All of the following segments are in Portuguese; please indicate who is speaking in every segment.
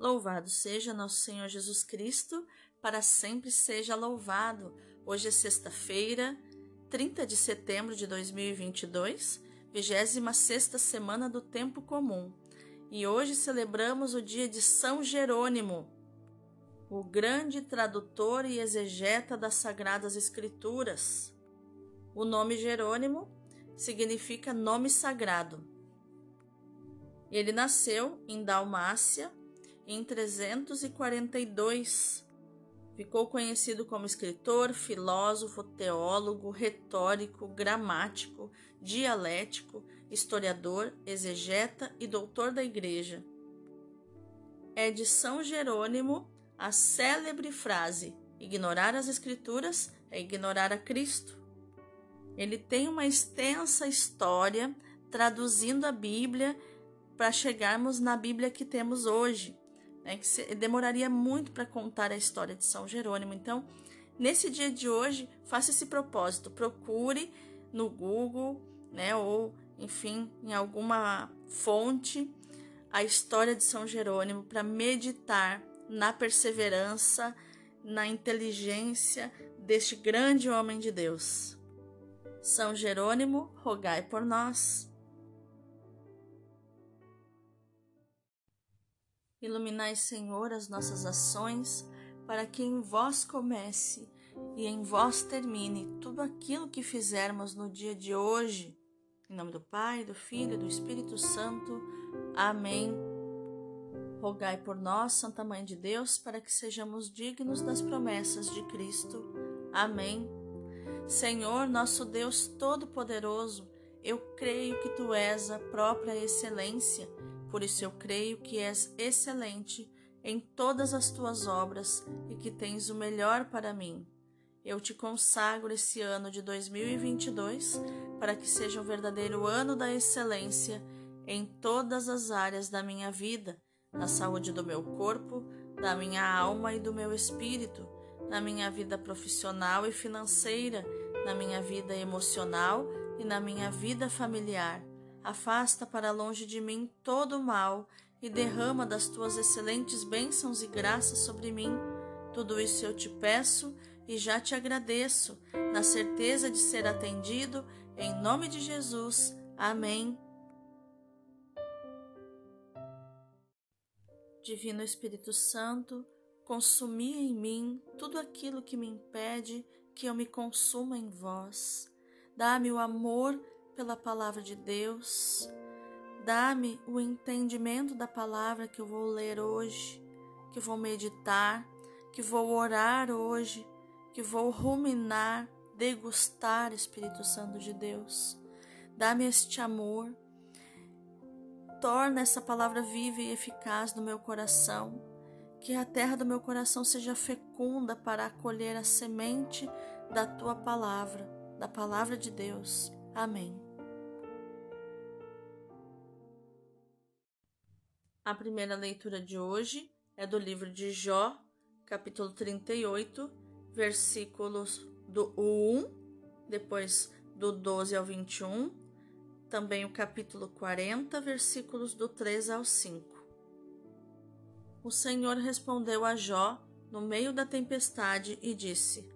Speaker 1: Louvado seja nosso Senhor Jesus Cristo, para sempre seja louvado. Hoje é sexta-feira, 30 de setembro de 2022, 26 semana do Tempo Comum. E hoje celebramos o dia de São Jerônimo, o grande tradutor e exegeta das Sagradas Escrituras. O nome Jerônimo significa nome sagrado. Ele nasceu em Dalmácia, em 342. Ficou conhecido como escritor, filósofo, teólogo, retórico, gramático, dialético, historiador, exegeta e doutor da Igreja. É de São Jerônimo a célebre frase: ignorar as Escrituras é ignorar a Cristo. Ele tem uma extensa história traduzindo a Bíblia para chegarmos na Bíblia que temos hoje né, que se, demoraria muito para contar a história de São Jerônimo. Então, nesse dia de hoje, faça esse propósito, procure no Google, né, ou enfim, em alguma fonte, a história de São Jerônimo para meditar na perseverança, na inteligência deste grande homem de Deus. São Jerônimo, rogai por nós. Iluminai, Senhor, as nossas ações, para que em vós comece e em vós termine tudo aquilo que fizermos no dia de hoje. Em nome do Pai, do Filho e do Espírito Santo. Amém. Rogai por nós, Santa Mãe de Deus, para que sejamos dignos das promessas de Cristo. Amém. Senhor, nosso Deus Todo-Poderoso, eu creio que tu és a própria excelência por isso eu creio que és excelente em todas as tuas obras e que tens o melhor para mim. Eu te consagro esse ano de 2022 para que seja um verdadeiro ano da excelência em todas as áreas da minha vida, na saúde do meu corpo, da minha alma e do meu espírito, na minha vida profissional e financeira, na minha vida emocional e na minha vida familiar Afasta para longe de mim todo o mal e derrama das tuas excelentes bênçãos e graças sobre mim. Tudo isso eu te peço e já te agradeço, na certeza de ser atendido, em nome de Jesus. Amém. Divino Espírito Santo, consumi em mim tudo aquilo que me impede que eu me consuma em vós. Dá-me o amor pela palavra de Deus. Dá-me o entendimento da palavra que eu vou ler hoje, que vou meditar, que vou orar hoje, que vou ruminar, degustar, Espírito Santo de Deus. Dá-me este amor. Torna essa palavra viva e eficaz no meu coração. Que a terra do meu coração seja fecunda para acolher a semente da tua palavra, da palavra de Deus. Amém. A primeira leitura de hoje é do livro de Jó, capítulo 38, versículos do 1, depois do 12 ao 21, também o capítulo 40, versículos do 3 ao 5. O Senhor respondeu a Jó no meio da tempestade e disse: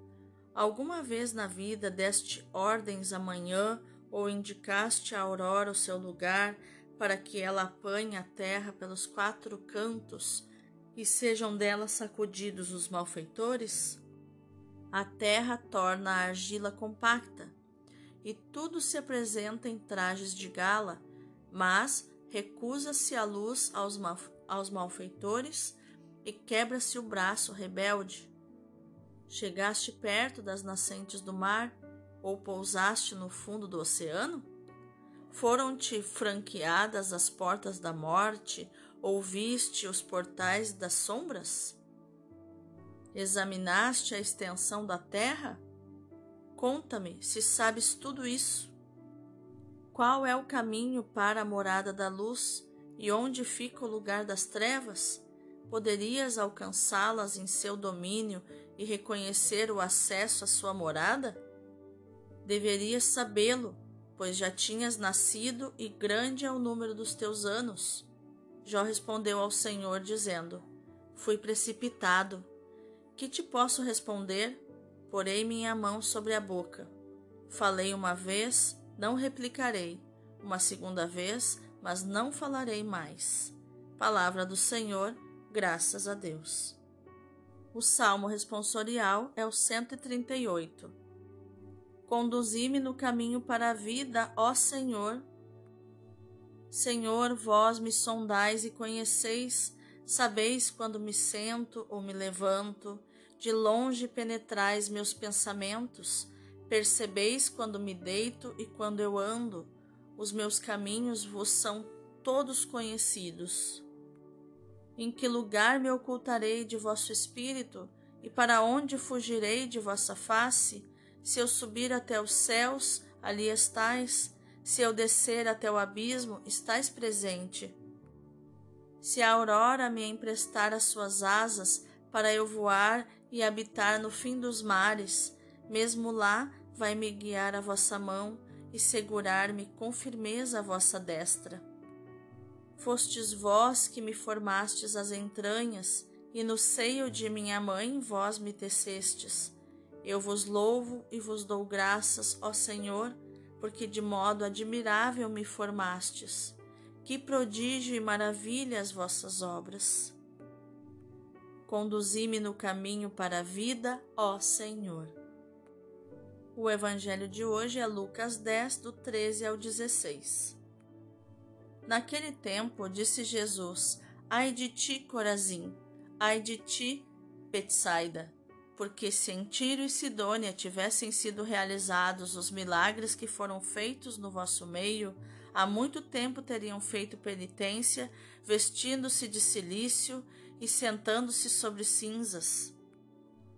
Speaker 1: Alguma vez na vida deste ordens amanhã ou indicaste a aurora o seu lugar para que ela apanhe a terra pelos quatro cantos e sejam dela sacudidos os malfeitores? A terra torna a argila compacta, e tudo se apresenta em trajes de gala, mas recusa-se a luz aos, mal, aos malfeitores e quebra-se o braço rebelde. Chegaste perto das nascentes do mar, ou pousaste no fundo do oceano? Foram-te franqueadas as portas da morte, ouviste os portais das sombras? Examinaste a extensão da terra? Conta-me se sabes tudo isso. Qual é o caminho para a morada da luz e onde fica o lugar das trevas? Poderias alcançá-las em seu domínio e reconhecer o acesso à sua morada? Deverias sabê-lo pois já tinhas nascido e grande é o número dos teus anos. Jó respondeu ao Senhor, dizendo: Fui precipitado. Que te posso responder? Porei minha mão sobre a boca. Falei uma vez, não replicarei. Uma segunda vez, mas não falarei mais. Palavra do Senhor, graças a Deus. O salmo responsorial é o 138. Conduzi-me no caminho para a vida, ó Senhor. Senhor, vós me sondais e conheceis, sabeis quando me sento ou me levanto, de longe penetrais meus pensamentos, percebeis quando me deito e quando eu ando, os meus caminhos vos são todos conhecidos. Em que lugar me ocultarei de vosso espírito, e para onde fugirei de vossa face? Se eu subir até os céus, ali estais, se eu descer até o abismo, estais presente. Se a aurora me emprestar as suas asas, para eu voar e habitar no fim dos mares, mesmo lá vai me guiar a vossa mão e segurar-me com firmeza a vossa destra. Fostes vós que me formastes as entranhas, e no seio de minha mãe vós me tecestes. Eu vos louvo e vos dou graças, ó Senhor, porque de modo admirável me formastes. Que prodígio e maravilha as vossas obras. Conduzi-me no caminho para a vida, ó Senhor. O evangelho de hoje é Lucas 10, do 13 ao 16. Naquele tempo, disse Jesus: Ai de ti, Corazim, ai de ti, Betsaida, porque se em Tiro e Sidônia tivessem sido realizados os milagres que foram feitos no vosso meio, há muito tempo teriam feito penitência, vestindo-se de cilício e sentando-se sobre cinzas.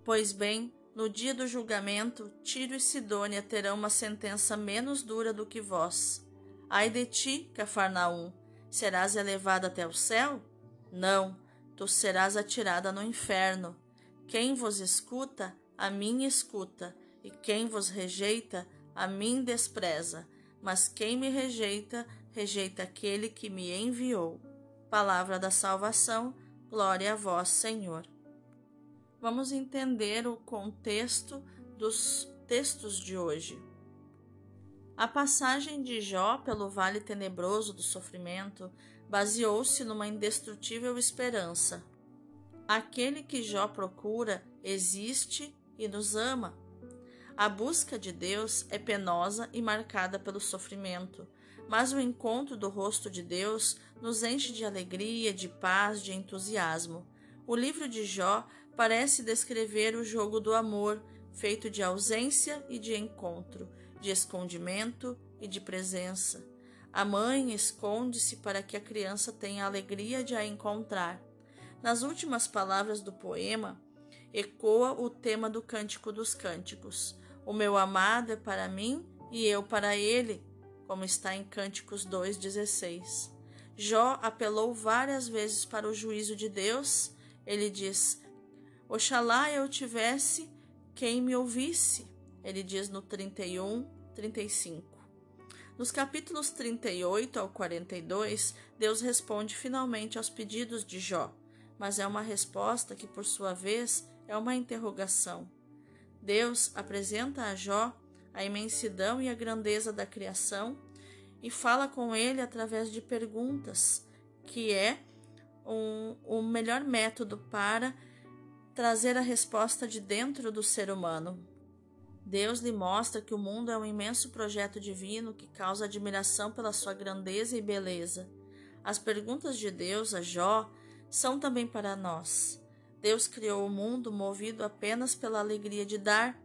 Speaker 1: Pois bem, no dia do julgamento, Tiro e Sidônia terão uma sentença menos dura do que vós. Ai de ti, Cafarnaum, serás elevada até o céu? Não, tu serás atirada no inferno. Quem vos escuta, a mim escuta, e quem vos rejeita, a mim despreza. Mas quem me rejeita, rejeita aquele que me enviou. Palavra da salvação, glória a vós, Senhor. Vamos entender o contexto dos textos de hoje. A passagem de Jó pelo vale tenebroso do sofrimento baseou-se numa indestrutível esperança. Aquele que Jó procura existe e nos ama. A busca de Deus é penosa e marcada pelo sofrimento, mas o encontro do rosto de Deus nos enche de alegria, de paz, de entusiasmo. O livro de Jó parece descrever o jogo do amor, feito de ausência e de encontro de escondimento e de presença. A mãe esconde-se para que a criança tenha a alegria de a encontrar. Nas últimas palavras do poema, ecoa o tema do Cântico dos Cânticos. O meu amado é para mim e eu para ele, como está em Cânticos 2,16. Jó apelou várias vezes para o juízo de Deus. Ele diz: Oxalá eu tivesse quem me ouvisse. Ele diz no 31, 35. Nos capítulos 38 ao 42, Deus responde finalmente aos pedidos de Jó, mas é uma resposta que, por sua vez, é uma interrogação. Deus apresenta a Jó a imensidão e a grandeza da criação e fala com ele através de perguntas, que é um, o melhor método para trazer a resposta de dentro do ser humano. Deus lhe mostra que o mundo é um imenso projeto divino que causa admiração pela sua grandeza e beleza. As perguntas de Deus a Jó são também para nós. Deus criou o mundo movido apenas pela alegria de dar.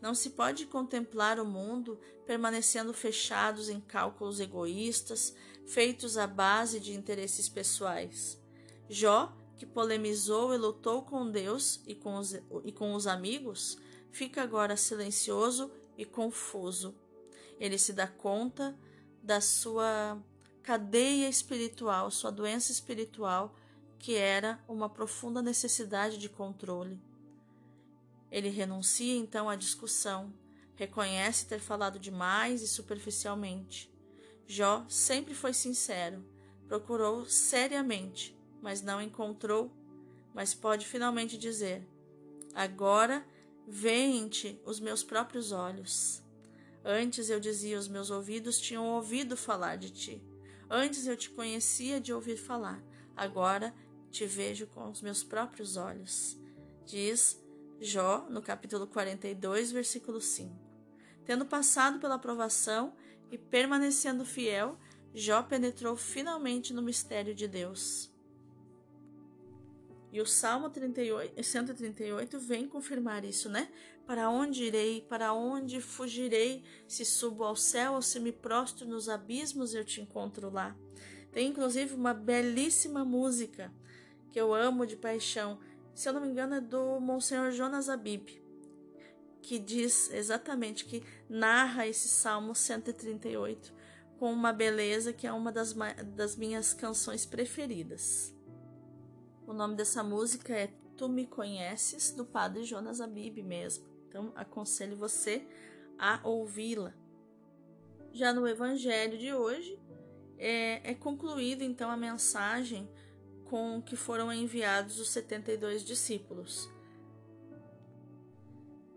Speaker 1: Não se pode contemplar o mundo permanecendo fechados em cálculos egoístas, feitos à base de interesses pessoais. Jó que polemizou e lutou com Deus e com os, e com os amigos, fica agora silencioso e confuso. Ele se dá conta da sua cadeia espiritual, sua doença espiritual, que era uma profunda necessidade de controle. Ele renuncia então à discussão, reconhece ter falado demais e superficialmente. Jó sempre foi sincero, procurou seriamente mas não encontrou. mas pode finalmente dizer: Agora veem-te os meus próprios olhos. Antes eu dizia, os meus ouvidos tinham ouvido falar de ti. Antes eu te conhecia de ouvir falar. Agora te vejo com os meus próprios olhos. Diz Jó no capítulo 42, versículo 5. Tendo passado pela provação e permanecendo fiel, Jó penetrou finalmente no mistério de Deus. E o Salmo 38, 138 vem confirmar isso, né? Para onde irei? Para onde fugirei? Se subo ao céu ou se me prostro nos abismos, eu te encontro lá. Tem inclusive uma belíssima música que eu amo de paixão. Se eu não me engano, é do Monsenhor Jonas Abib, que diz exatamente que narra esse Salmo 138 com uma beleza que é uma das, das minhas canções preferidas. O nome dessa música é Tu Me Conheces, do padre Jonas Abib mesmo. Então, aconselho você a ouvi-la. Já no evangelho de hoje, é, é concluída então a mensagem com que foram enviados os 72 discípulos.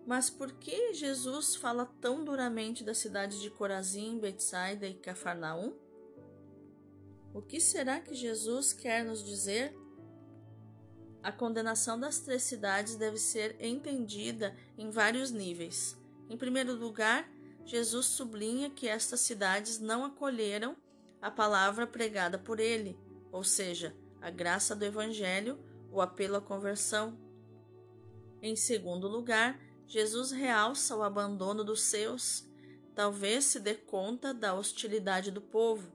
Speaker 1: Mas por que Jesus fala tão duramente das cidades de Corazim, Betsaida e Cafarnaum? O que será que Jesus quer nos dizer a condenação das três cidades deve ser entendida em vários níveis. Em primeiro lugar, Jesus sublinha que estas cidades não acolheram a palavra pregada por ele, ou seja, a graça do Evangelho, o apelo à conversão. Em segundo lugar, Jesus realça o abandono dos seus, talvez se dê conta da hostilidade do povo.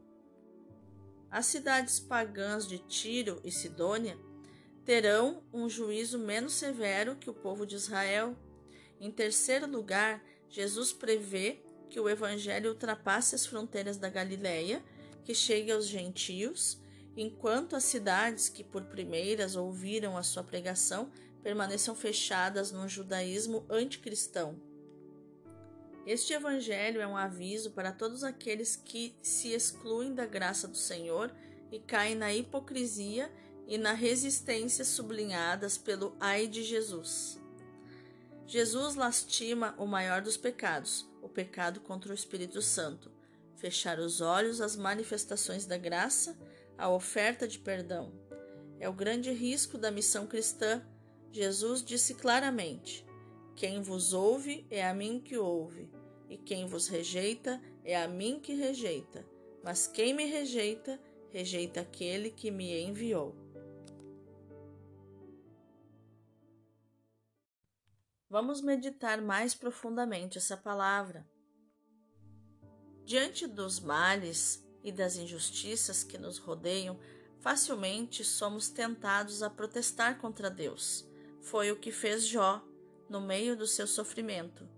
Speaker 1: As cidades pagãs de Tiro e Sidônia terão um juízo menos severo que o povo de Israel. Em terceiro lugar, Jesus prevê que o evangelho ultrapasse as fronteiras da Galileia, que chegue aos gentios, enquanto as cidades que por primeiras ouviram a sua pregação permaneçam fechadas num judaísmo anticristão. Este evangelho é um aviso para todos aqueles que se excluem da graça do Senhor e caem na hipocrisia e na resistência sublinhadas pelo ai de Jesus. Jesus lastima o maior dos pecados, o pecado contra o Espírito Santo, fechar os olhos às manifestações da graça, à oferta de perdão. É o grande risco da missão cristã. Jesus disse claramente: Quem vos ouve é a mim que ouve, e quem vos rejeita é a mim que rejeita. Mas quem me rejeita, rejeita aquele que me enviou. Vamos meditar mais profundamente essa palavra. Diante dos males e das injustiças que nos rodeiam, facilmente somos tentados a protestar contra Deus. Foi o que fez Jó no meio do seu sofrimento.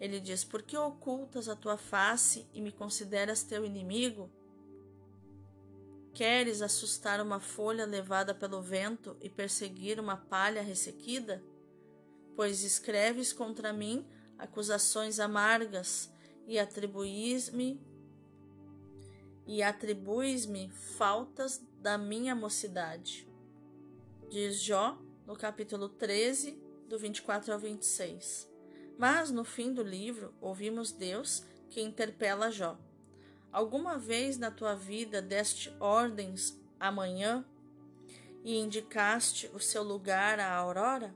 Speaker 1: Ele diz: Por que ocultas a tua face e me consideras teu inimigo? Queres assustar uma folha levada pelo vento e perseguir uma palha ressequida? pois escreves contra mim acusações amargas e atribuís-me e atribuis-me faltas da minha mocidade. Diz Jó no capítulo 13, do 24 ao 26. Mas no fim do livro ouvimos Deus que interpela Jó. Alguma vez na tua vida deste ordens amanhã e indicaste o seu lugar à aurora?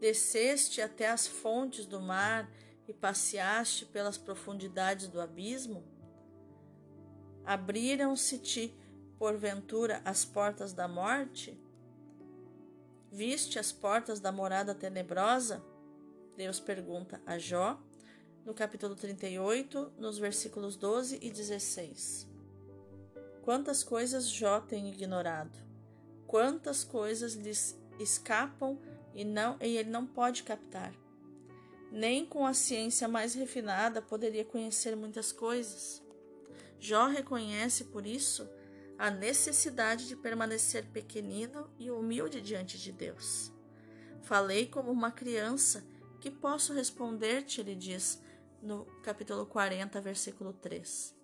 Speaker 1: Desceste até as fontes do mar e passeaste pelas profundidades do abismo? Abriram-se-te, porventura, as portas da morte? Viste as portas da morada tenebrosa? Deus pergunta a Jó, no capítulo 38, nos versículos 12 e 16. Quantas coisas Jó tem ignorado? Quantas coisas lhes escapam e, não, e ele não pode captar. Nem com a ciência mais refinada poderia conhecer muitas coisas. Jó reconhece, por isso, a necessidade de permanecer pequenino e humilde diante de Deus. Falei como uma criança, que posso responder-te, ele diz no capítulo 40, versículo 3.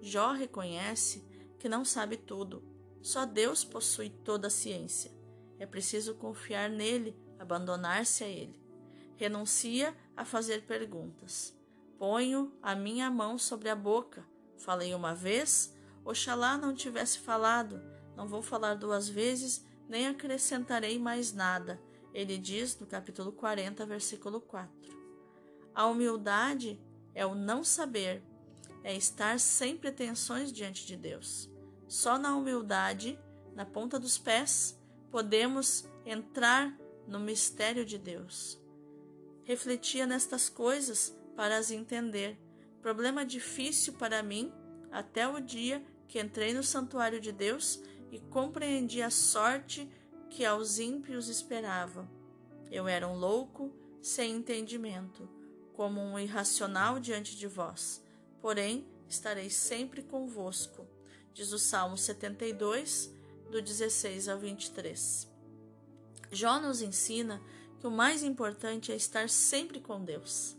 Speaker 1: Jó reconhece que não sabe tudo, só Deus possui toda a ciência. É preciso confiar nele, abandonar-se a ele. Renuncia a fazer perguntas. Ponho a minha mão sobre a boca. Falei uma vez, oxalá não tivesse falado. Não vou falar duas vezes, nem acrescentarei mais nada. Ele diz no capítulo 40, versículo 4. A humildade é o não saber, é estar sem pretensões diante de Deus. Só na humildade, na ponta dos pés, podemos entrar no mistério de Deus. Refletia nestas coisas para as entender. Problema difícil para mim até o dia que entrei no santuário de Deus e compreendi a sorte que aos ímpios esperava. Eu era um louco, sem entendimento como um irracional diante de vós, porém estarei sempre convosco. Diz o Salmo 72, do 16 ao 23. Jó nos ensina que o mais importante é estar sempre com Deus.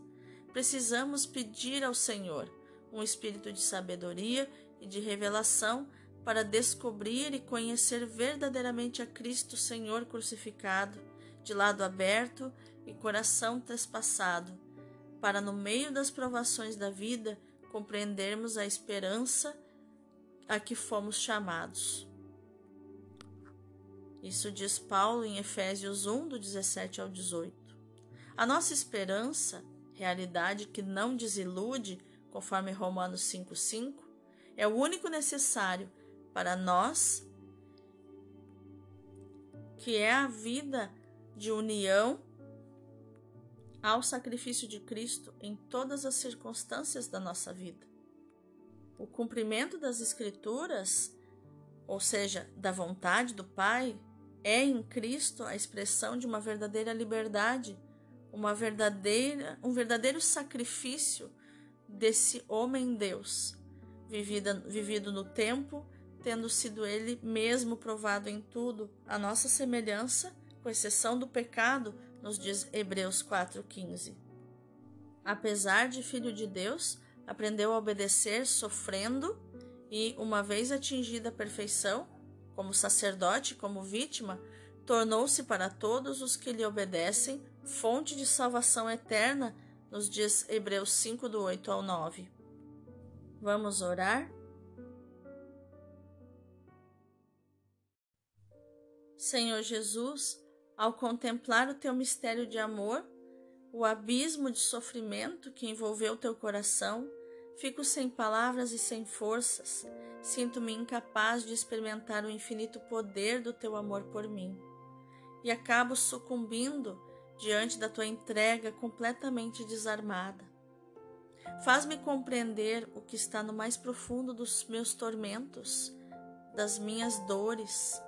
Speaker 1: Precisamos pedir ao Senhor um espírito de sabedoria e de revelação para descobrir e conhecer verdadeiramente a Cristo Senhor crucificado, de lado aberto e coração trespassado para no meio das provações da vida compreendermos a esperança a que fomos chamados. Isso diz Paulo em Efésios 1, do 17 ao 18. A nossa esperança, realidade que não desilude, conforme Romanos 5,5, é o único necessário para nós, que é a vida de união ao sacrifício de Cristo em todas as circunstâncias da nossa vida. O cumprimento das Escrituras, ou seja, da vontade do Pai, é em Cristo a expressão de uma verdadeira liberdade, uma verdadeira, um verdadeiro sacrifício desse homem Deus, vivida, vivido no tempo, tendo sido ele mesmo provado em tudo, a nossa semelhança, com exceção do pecado, nos diz Hebreus 4,15. Apesar de filho de Deus, aprendeu a obedecer sofrendo e, uma vez atingida a perfeição, como sacerdote, como vítima, tornou-se para todos os que lhe obedecem fonte de salvação eterna, nos diz Hebreus 5, do 8 ao 9. Vamos orar? Senhor Jesus, ao contemplar o teu mistério de amor, o abismo de sofrimento que envolveu teu coração, fico sem palavras e sem forças. Sinto-me incapaz de experimentar o infinito poder do teu amor por mim. E acabo sucumbindo diante da tua entrega completamente desarmada. Faz-me compreender o que está no mais profundo dos meus tormentos, das minhas dores,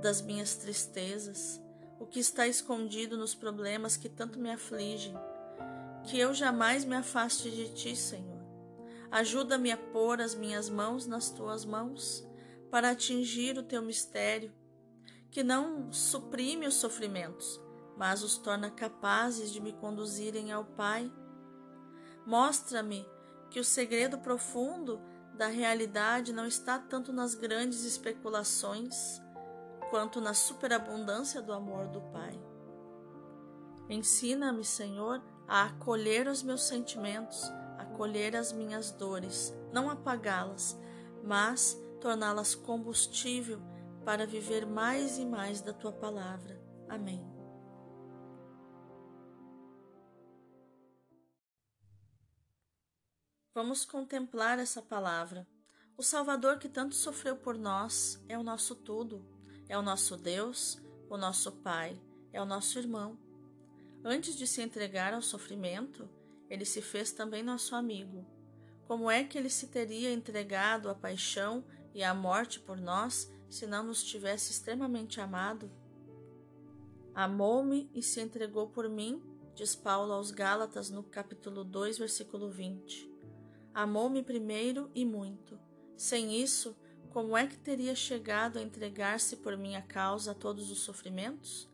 Speaker 1: das minhas tristezas o que está escondido nos problemas que tanto me afligem. Que eu jamais me afaste de ti, Senhor. Ajuda-me a pôr as minhas mãos nas tuas mãos para atingir o teu mistério, que não suprime os sofrimentos, mas os torna capazes de me conduzirem ao Pai. Mostra-me que o segredo profundo da realidade não está tanto nas grandes especulações, quanto na superabundância do amor do Pai. Ensina-me, Senhor, a acolher os meus sentimentos, acolher as minhas dores, não apagá-las, mas torná-las combustível para viver mais e mais da tua palavra. Amém. Vamos contemplar essa palavra. O Salvador que tanto sofreu por nós é o nosso tudo é o nosso Deus, o nosso Pai, é o nosso irmão. Antes de se entregar ao sofrimento, ele se fez também nosso amigo. Como é que ele se teria entregado à paixão e à morte por nós se não nos tivesse extremamente amado? Amou-me e se entregou por mim, diz Paulo aos Gálatas no capítulo 2, versículo 20. Amou-me primeiro e muito. Sem isso, como é que teria chegado a entregar-se por minha causa a todos os sofrimentos?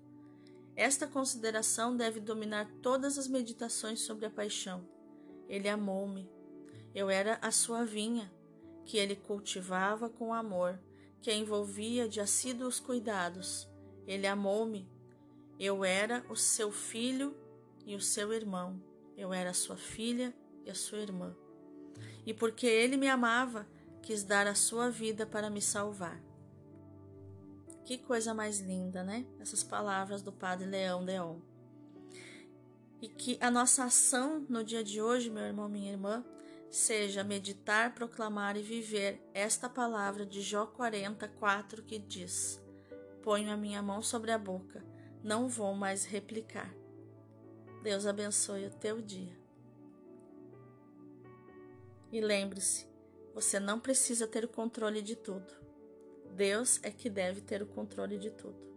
Speaker 1: Esta consideração deve dominar todas as meditações sobre a paixão. Ele amou-me. Eu era a sua vinha, que ele cultivava com amor, que a envolvia de assíduos cuidados. Ele amou-me. Eu era o seu filho e o seu irmão. Eu era a sua filha e a sua irmã. E porque ele me amava, quis dar a sua vida para me salvar. Que coisa mais linda, né? Essas palavras do Padre Leão Deon. E que a nossa ação no dia de hoje, meu irmão, minha irmã, seja meditar, proclamar e viver esta palavra de Jó 44 que diz: Ponho a minha mão sobre a boca, não vou mais replicar. Deus abençoe o teu dia. E lembre-se, você não precisa ter o controle de tudo. Deus é que deve ter o controle de tudo.